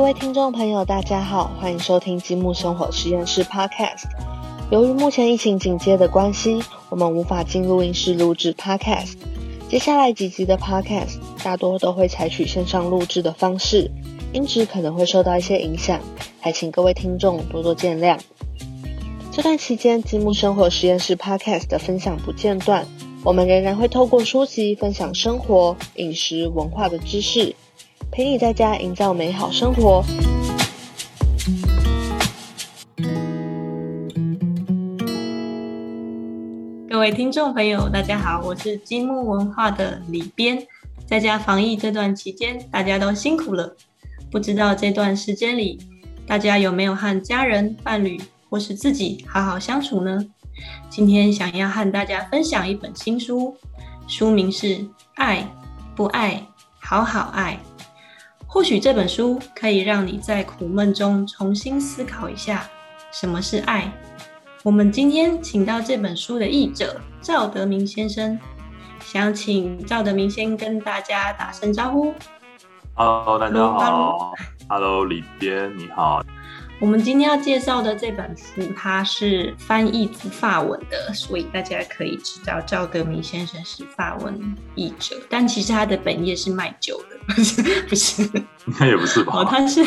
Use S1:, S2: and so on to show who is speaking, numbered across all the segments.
S1: 各位听众朋友，大家好，欢迎收听积木生活实验室 Podcast。由于目前疫情警戒的关系，我们无法进录音室录制 Podcast。接下来几集的 Podcast 大多都会采取线上录制的方式，音质可能会受到一些影响，还请各位听众多多见谅。这段期间，积木生活实验室 Podcast 的分享不间断，我们仍然会透过书籍分享生活、饮食、文化的知识。陪你在家营造美好生活。
S2: 各位听众朋友，大家好，我是积木文化的李边。在家防疫这段期间，大家都辛苦了。不知道这段时间里，大家有没有和家人、伴侣或是自己好好相处呢？今天想要和大家分享一本新书，书名是《爱不爱，好好爱》。或许这本书可以让你在苦闷中重新思考一下什么是爱。我们今天请到这本书的译者赵德明先生，想请赵德明先跟大家打声招呼。
S3: Hello，大家好。Hello，李编你好。
S2: 我们今天要介绍的这本书，它是翻译自法文的，所以大家可以知道赵德明先生是法文译者，但其实他的本业是卖酒的，不 是不是，
S3: 应该也不是吧？
S2: 哦，他是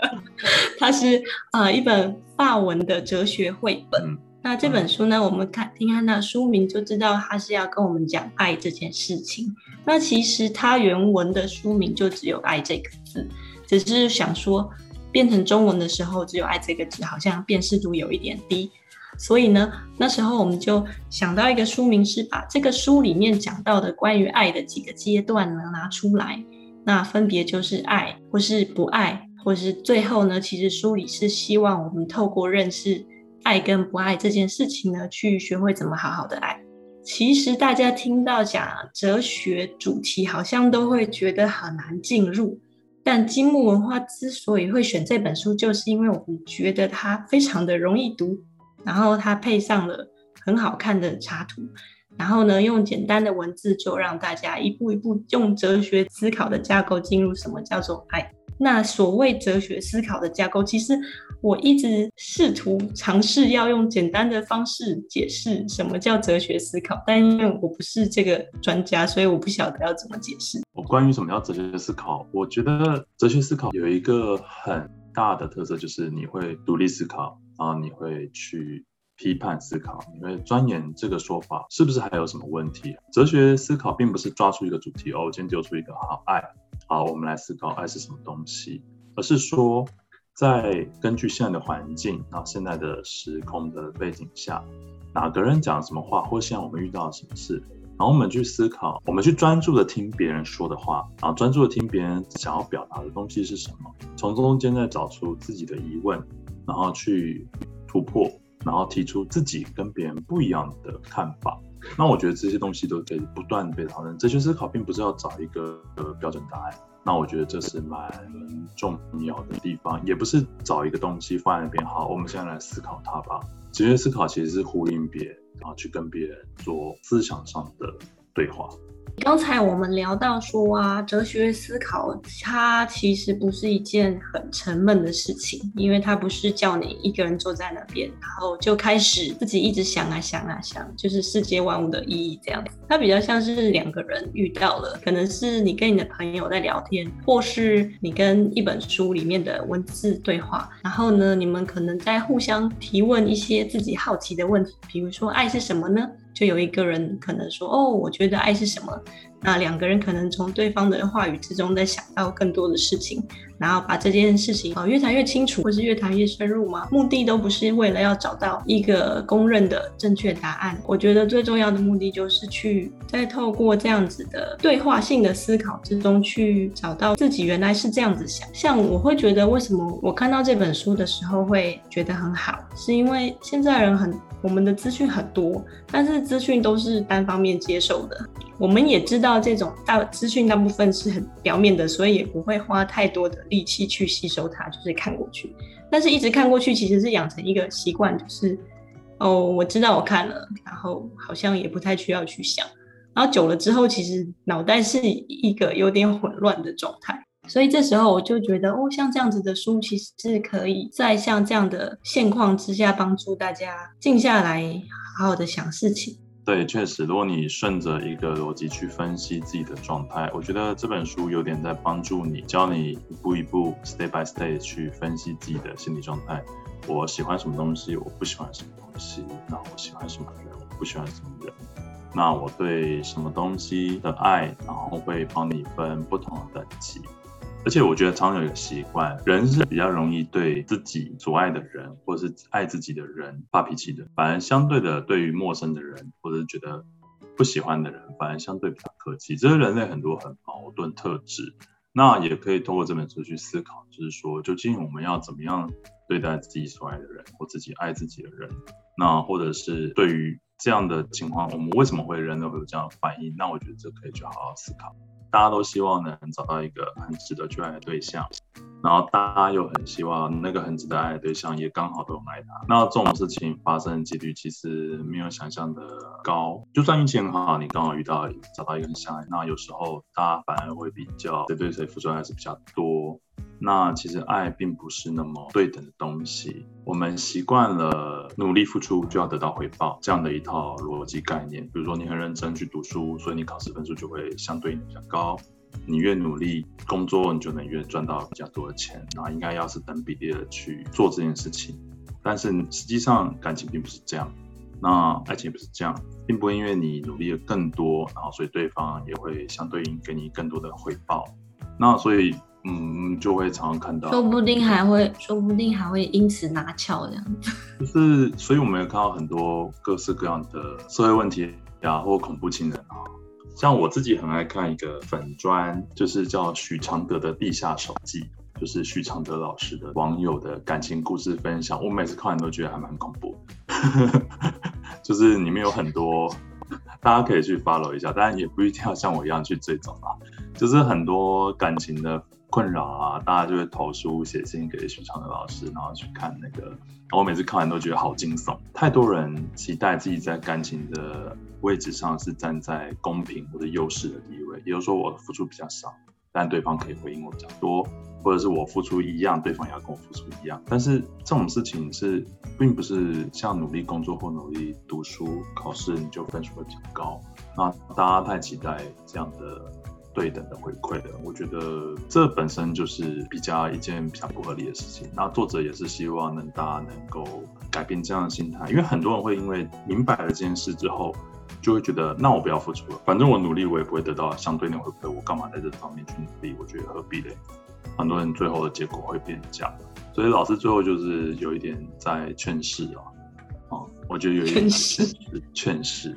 S2: 他是呃一本法文的哲学绘本。那这本书呢，我们看听看那书名就知道，他是要跟我们讲爱这件事情。那其实他原文的书名就只有“爱”这个字，只是想说。变成中文的时候，只有“爱”这个字，好像辨识度有一点低。所以呢，那时候我们就想到一个书名，是把这个书里面讲到的关于爱的几个阶段呢拿出来。那分别就是爱，或是不爱，或是最后呢，其实书里是希望我们透过认识爱跟不爱这件事情呢，去学会怎么好好的爱。其实大家听到讲哲学主题，好像都会觉得很难进入。但积木文化之所以会选这本书，就是因为我们觉得它非常的容易读，然后它配上了很好看的插图，然后呢，用简单的文字就让大家一步一步用哲学思考的架构进入什么叫做爱。那所谓哲学思考的架构，其实。我一直试图尝试要用简单的方式解释什么叫哲学思考，但因为我不是这个专家，所以我不晓得要怎么解释。
S3: 我关于什么叫哲学思考，我觉得哲学思考有一个很大的特色，就是你会独立思考，然后你会去批判思考，你会钻研这个说法是不是还有什么问题。哲学思考并不是抓出一个主题哦，今天丢出一个好爱，好，我们来思考爱是什么东西，而是说。在根据现在的环境，然后现在的时空的背景下，哪个人讲什么话，或现在我们遇到什么事，然后我们去思考，我们去专注的听别人说的话，然后专注的听别人想要表达的东西是什么，从中间再找出自己的疑问，然后去突破，然后提出自己跟别人不一样的看法。那我觉得这些东西都可以不断被讨论。哲学思考并不是要找一个标准答案。那我觉得这是蛮重要的地方，也不是找一个东西放在那边。好，我们现在来思考它吧。哲学思考其实是呼应别人，然后去跟别人做思想上的对话。
S2: 刚才我们聊到说啊，哲学思考它其实不是一件很沉闷的事情，因为它不是叫你一个人坐在那边，然后就开始自己一直想啊想啊想，就是世界万物的意义这样。它比较像是两个人遇到了，可能是你跟你的朋友在聊天，或是你跟一本书里面的文字对话，然后呢，你们可能在互相提问一些自己好奇的问题，比如说爱是什么呢？就有一个人可能说：“哦，我觉得爱是什么？”那两个人可能从对方的话语之中在想到更多的事情。然后把这件事情啊越谈越清楚，或是越谈越深入嘛？目的都不是为了要找到一个公认的正确答案。我觉得最重要的目的就是去在透过这样子的对话性的思考之中，去找到自己原来是这样子想。像我会觉得，为什么我看到这本书的时候会觉得很好，是因为现在人很我们的资讯很多，但是资讯都是单方面接受的。我们也知道这种大资讯大部分是很表面的，所以也不会花太多的力气去吸收它，就是看过去。但是一直看过去，其实是养成一个习惯，就是哦，我知道我看了，然后好像也不太需要去想。然后久了之后，其实脑袋是一个有点混乱的状态。所以这时候我就觉得，哦，像这样子的书，其实是可以在像这样的现况之下，帮助大家静下来，好好的想事情。
S3: 对，确实，如果你顺着一个逻辑去分析自己的状态，我觉得这本书有点在帮助你，教你一步一步，step by step 去分析自己的心理状态。我喜欢什么东西，我不喜欢什么东西，那我喜欢什么人，我不喜欢什么人，那我对什么东西的爱，然后会帮你分不同的等级。而且我觉得常有一个习惯，人是比较容易对自己所爱的人，或是爱自己的人发脾气的。反而相对的，对于陌生的人，或者是觉得不喜欢的人，反而相对比较客气。这是人类很多很矛盾特质。那也可以通过这本书去思考，就是说，究竟我们要怎么样对待自己所爱的人，或自己爱自己的人？那或者是对于这样的情况，我们为什么会人类会有这样的反应？那我觉得这可以去好好思考。大家都希望能找到一个很值得去爱的对象，然后大家又很希望那个很值得爱的对象也刚好都爱他。那这种事情发生的几率其实没有想象的高。就算运气很好，你刚好遇到找到一个很相爱，那有时候大家反而会比较谁对谁付出还是比较多。那其实爱并不是那么对等的东西。我们习惯了努力付出就要得到回报这样的一套逻辑概念。比如说，你很认真去读书，所以你考试分数就会相对应比较高。你越努力工作，你就能越赚到比较多的钱。那应该要是等比例的去做这件事情。但是实际上感情并不是这样，那爱情也不是这样，并不会因为你努力的更多，然后所以对方也会相对应给你更多的回报。那所以。嗯，就会常常看到，
S2: 说不定还会，说不定还会因此拿翘这样子。
S3: 就是，所以我们也看到很多各式各样的社会问题呀，或恐怖情人啊。像我自己很爱看一个粉砖，就是叫许常德的《地下手记》，就是许常德老师的网友的感情故事分享。我每次看完都觉得还蛮恐怖，就是里面有很多，大家可以去 follow 一下，当然也不一定要像我一样去追踪啊，就是很多感情的。困扰啊，大家就会投书写信给许常德老师，然后去看那个。然后我每次看完都觉得好惊悚，太多人期待自己在感情的位置上是站在公平或者优势的地位，也就是说我付出比较少，但对方可以回应我比较多，或者是我付出一样，对方也要跟我付出一样。但是这种事情是并不是像努力工作或努力读书考试你就分数会比较高，那大家太期待这样的。对等的回馈的，我觉得这本身就是比较一件比较不合理的事情。那作者也是希望能大家能够改变这样的心态，因为很多人会因为明白了这件事之后，就会觉得那我不要付出了，反正我努力我也不会得到相对应的回馈，我干嘛在这方面去努力？我觉得何必嘞？很多人最后的结果会变这样，所以老师最后就是有一点在劝世啊，哦，我觉得有一点劝世，劝世，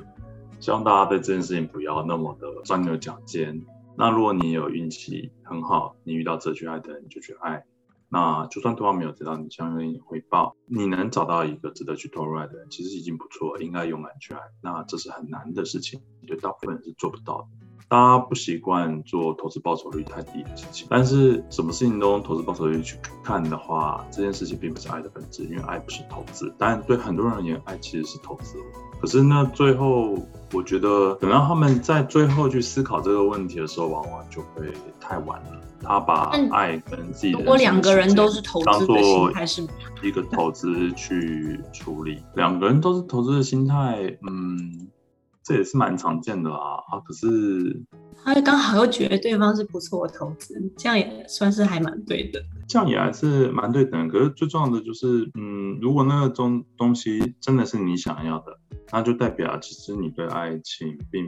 S3: 希望大家对这件事情不要那么的钻牛角尖。那如果你有运气很好，你遇到值得去爱的人，你就去爱。那就算对方没有得到你相应的回报，你能找到一个值得去投入爱的人，其实已经不错，应该勇敢去爱。那这是很难的事情，对大部分人是做不到的。大家不习惯做投资报酬率太低的事情，但是什么事情都用投资报酬率去看的话，这件事情并不是爱的本质，因为爱不是投资。但对很多人而言，爱其实是投资。可是呢，最后我觉得等到他们在最后去思考这个问题的时候，往往就会太晚了。他把爱跟自己的，
S2: 如果两个人都是投资的心态，是
S3: 一个投资去处理，两个人都是投资的心态，嗯。这也是蛮常见的啦，啊，可是
S2: 他刚好又觉得对方是不错的投资，这样也算是还蛮对的。
S3: 这样也还是蛮对的，可是最重要的就是，嗯，如果那个东东西真的是你想要的，那就代表其实你对爱情并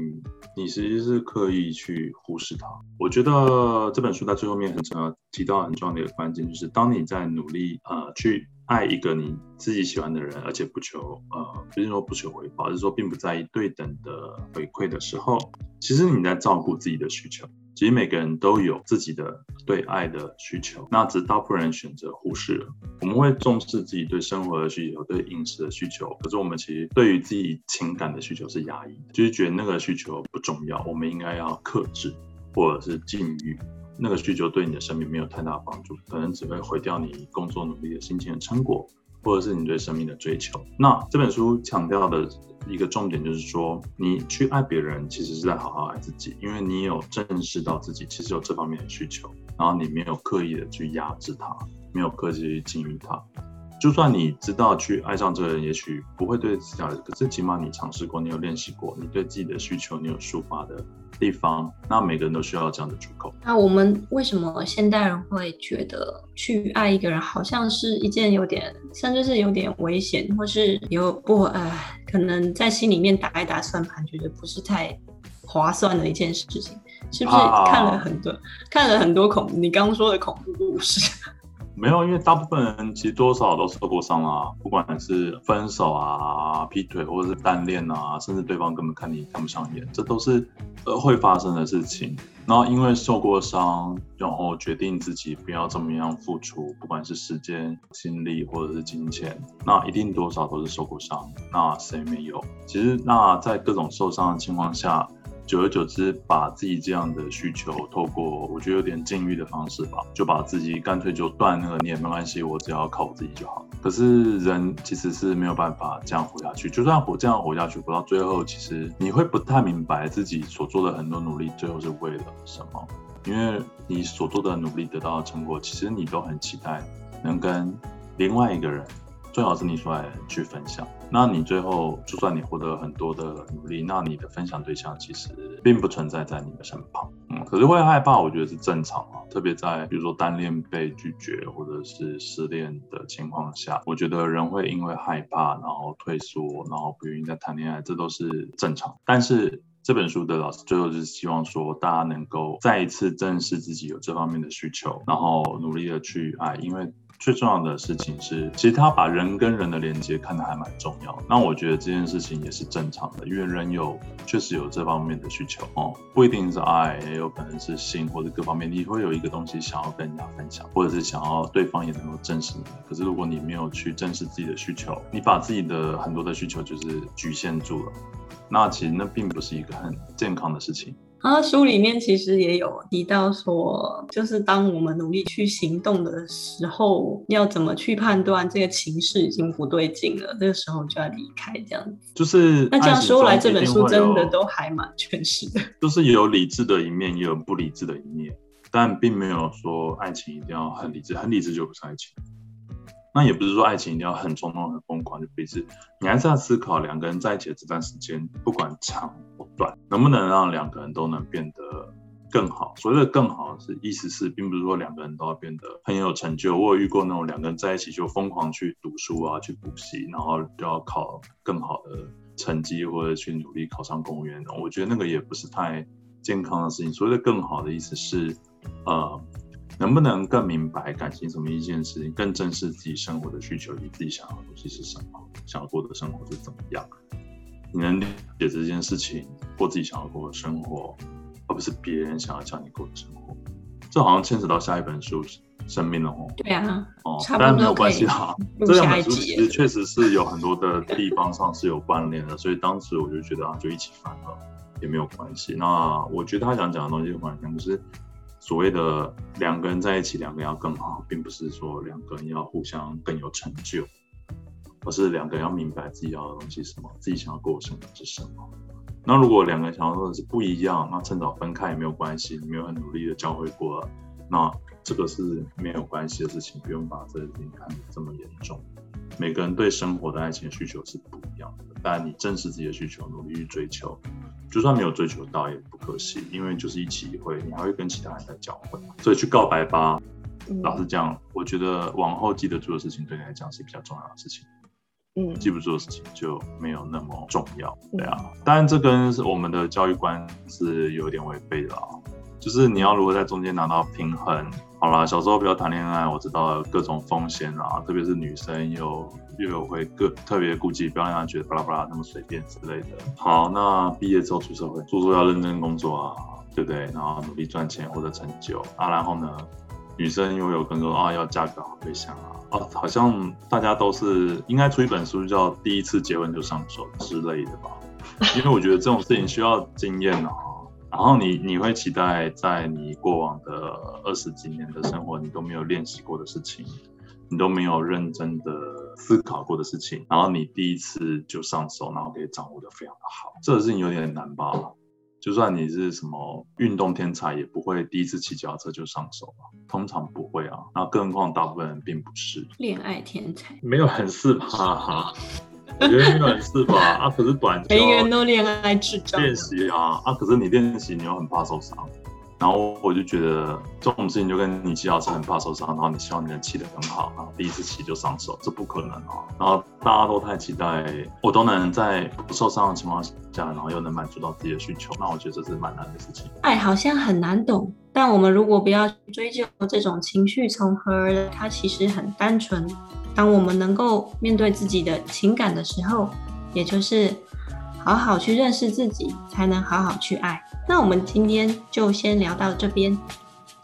S3: 你其实是刻意去忽视它。我觉得这本书在最后面很重要提到很重要的一个关键，就是当你在努力呃去。爱一个你自己喜欢的人，而且不求呃，不是说不求回报，而是说并不在意对等的回馈的时候，其实你在照顾自己的需求。其实每个人都有自己的对爱的需求，那只大部分人选择忽视了。我们会重视自己对生活的需求、对饮食的需求，可是我们其实对于自己情感的需求是压抑的，就是觉得那个需求不重要，我们应该要克制或者是禁欲。那个需求对你的生命没有太大帮助，可能只会毁掉你工作努力的心情的成果，或者是你对生命的追求。那这本书强调的一个重点就是说，你去爱别人，其实是在好好爱自己，因为你有正视到自己其实有这方面的需求。然后你没有刻意的去压制它，没有刻意去禁欲它。就算你知道去爱上这个人，也许不会对自己好，可是起码你尝试过，你有练习过，你对自己的需求你有抒发的地方。那每个人都需要这样的出口。
S2: 那我们为什么现代人会觉得去爱一个人好像是一件有点，甚至是有点危险，或是有不呃，可能在心里面打一打算盘，觉得不是太划算的一件事情？是不是看了很多看了很多恐你刚刚说的恐怖故事？
S3: 没有，因为大部分人其实多少都受过伤啊，不管是分手啊、劈腿或者是单恋啊，甚至对方根本看你看不上眼，这都是呃会发生的事情。然后因为受过伤，然后决定自己不要这么样付出，不管是时间、精力或者是金钱，那一定多少都是受过伤。那谁没有？其实那在各种受伤的情况下。久而久之，把自己这样的需求，透过我觉得有点禁欲的方式吧，就把自己干脆就断那个念，没关系，我只要靠我自己就好。可是人其实是没有办法这样活下去，就算活这样活下去，活到最后，其实你会不太明白自己所做的很多努力，最后是为了什么？因为你所做的努力得到的成果，其实你都很期待能跟另外一个人。最好是你出来去分享，那你最后就算你获得很多的努力，那你的分享对象其实并不存在在你的身旁，嗯，可是会害怕，我觉得是正常啊，特别在比如说单恋被拒绝或者是失恋的情况下，我觉得人会因为害怕然后退缩，然后不愿意再谈恋爱，这都是正常。但是这本书的老师最后就是希望说，大家能够再一次正视自己有这方面的需求，然后努力的去爱，因为。最重要的事情是，其实他把人跟人的连接看得还蛮重要。那我觉得这件事情也是正常的，因为人有确实有这方面的需求哦，不一定是爱，也有可能是性或者各方面，你会有一个东西想要跟人家分享，或者是想要对方也能够正视你。可是如果你没有去正视自己的需求，你把自己的很多的需求就是局限住了，那其实那并不是一个很健康的事情。
S2: 啊，书里面其实也有提到说，就是当我们努力去行动的时候，要怎么去判断这个情势已经不对劲了，这个时候就要离开，这样子。
S3: 就是
S2: 那这样说来，这本书真的都还蛮全实的。
S3: 就是有理智的一面，也有不理智的一面，但并没有说爱情一定要很理智，很理智就不是爱情。那也不是说爱情一定要很冲动、很疯狂就可以是，你还是要思考两个人在一起的这段时间，不管长或短，能不能让两个人都能变得更好。所谓的更好是意思是，并不是说两个人都要变得很有成就。我有遇过那种两个人在一起就疯狂去读书啊，去补习，然后就要考更好的成绩或者去努力考上公务员。我觉得那个也不是太健康的事情。所谓的更好的意思是，呃。能不能更明白感情什么一件事情，更正视自己生活的需求，你自己想要的东西是什么，想要过的生活是怎么样？你能理解这件事情，过自己想要过的生活，而不是别人想要叫你过的生活。这好像牵扯到下一本书《生命》了哦。
S2: 对啊，哦，
S3: 但没有关系哈。这两本书其实确实是有很多的地方上是有关联的，所以当时我就觉得啊，就一起翻了也没有关系。那我觉得他想讲的东西，完全就是。所谓的两个人在一起，两个人要更好，并不是说两个人要互相更有成就，而是两个人要明白自己要的东西是什么，自己想要过的生活是什么。那如果两个人想要的是不一样，那趁早分开也没有关系，没有很努力的教会过，那这个是没有关系的事情，不用把这件事情看得这么严重。每个人对生活的爱情需求是不一样的，但你正视自己的需求，努力去追求。就算没有追求到也不可惜，因为就是一起会，你还会跟其他人在交汇，所以去告白吧。老实讲，我觉得往后记得住的事情对你来讲是比较重要的事情。嗯，记不住的事情就没有那么重要。对啊，当然这跟我们的教育观是有点违背的啊。就是你要如何在中间拿到平衡。好啦，小时候不要谈恋爱，我知道各种风险啊，特别是女生又又有会各特别顾忌，不要让她觉得巴拉巴拉那么随便之类的。好，那毕业之后出社会，做做要认真工作啊，对不对？然后努力赚钱获得成就啊，然后呢，女生又有更多啊要嫁个好对象啊，哦，好像大家都是应该出一本书叫《第一次结婚就上手》之类的吧？因为我觉得这种事情需要经验啊。然后你你会期待在你过往的二十几年的生活，你都没有练习过的事情，你都没有认真的思考过的事情，然后你第一次就上手，然后可以掌握的非常的好，这个事情有点难吧？就算你是什么运动天才，也不会第一次骑脚踏车就上手啊，通常不会啊。那更何况大部分人并不是
S2: 恋爱天才，
S3: 没有很是吧？我觉得没有人是吧？啊，可是短
S2: 每个人都恋爱智障。
S3: 练习啊啊，可是你练习你又很怕受伤。然后我就觉得这种事情就跟你骑脚车很怕受伤，然后你希望你能骑得很好，然后第一次骑就上手，这不可能啊！然后大家都太期待我都能在不受伤的情况下，然后又能满足到自己的需求，那我觉得这是蛮难的事情。
S2: 爱好像很难懂，但我们如果不要追究这种情绪从何而来，它其实很单纯。当我们能够面对自己的情感的时候，也就是好好去认识自己，才能好好去爱。那我们今天就先聊到这边。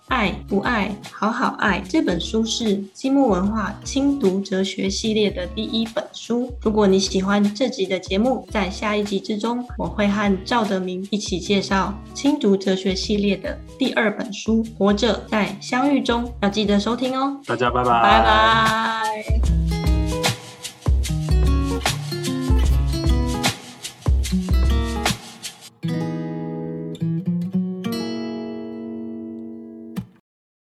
S2: 爱不爱，好好爱这本书是积木文化轻读哲学系列的第一本书。如果你喜欢这集的节目，在下一集之中，我会和赵德明一起介绍轻读哲学系列的第二本书《活着在相遇中》，要记得收听哦。
S3: 大家拜拜，
S2: 拜拜。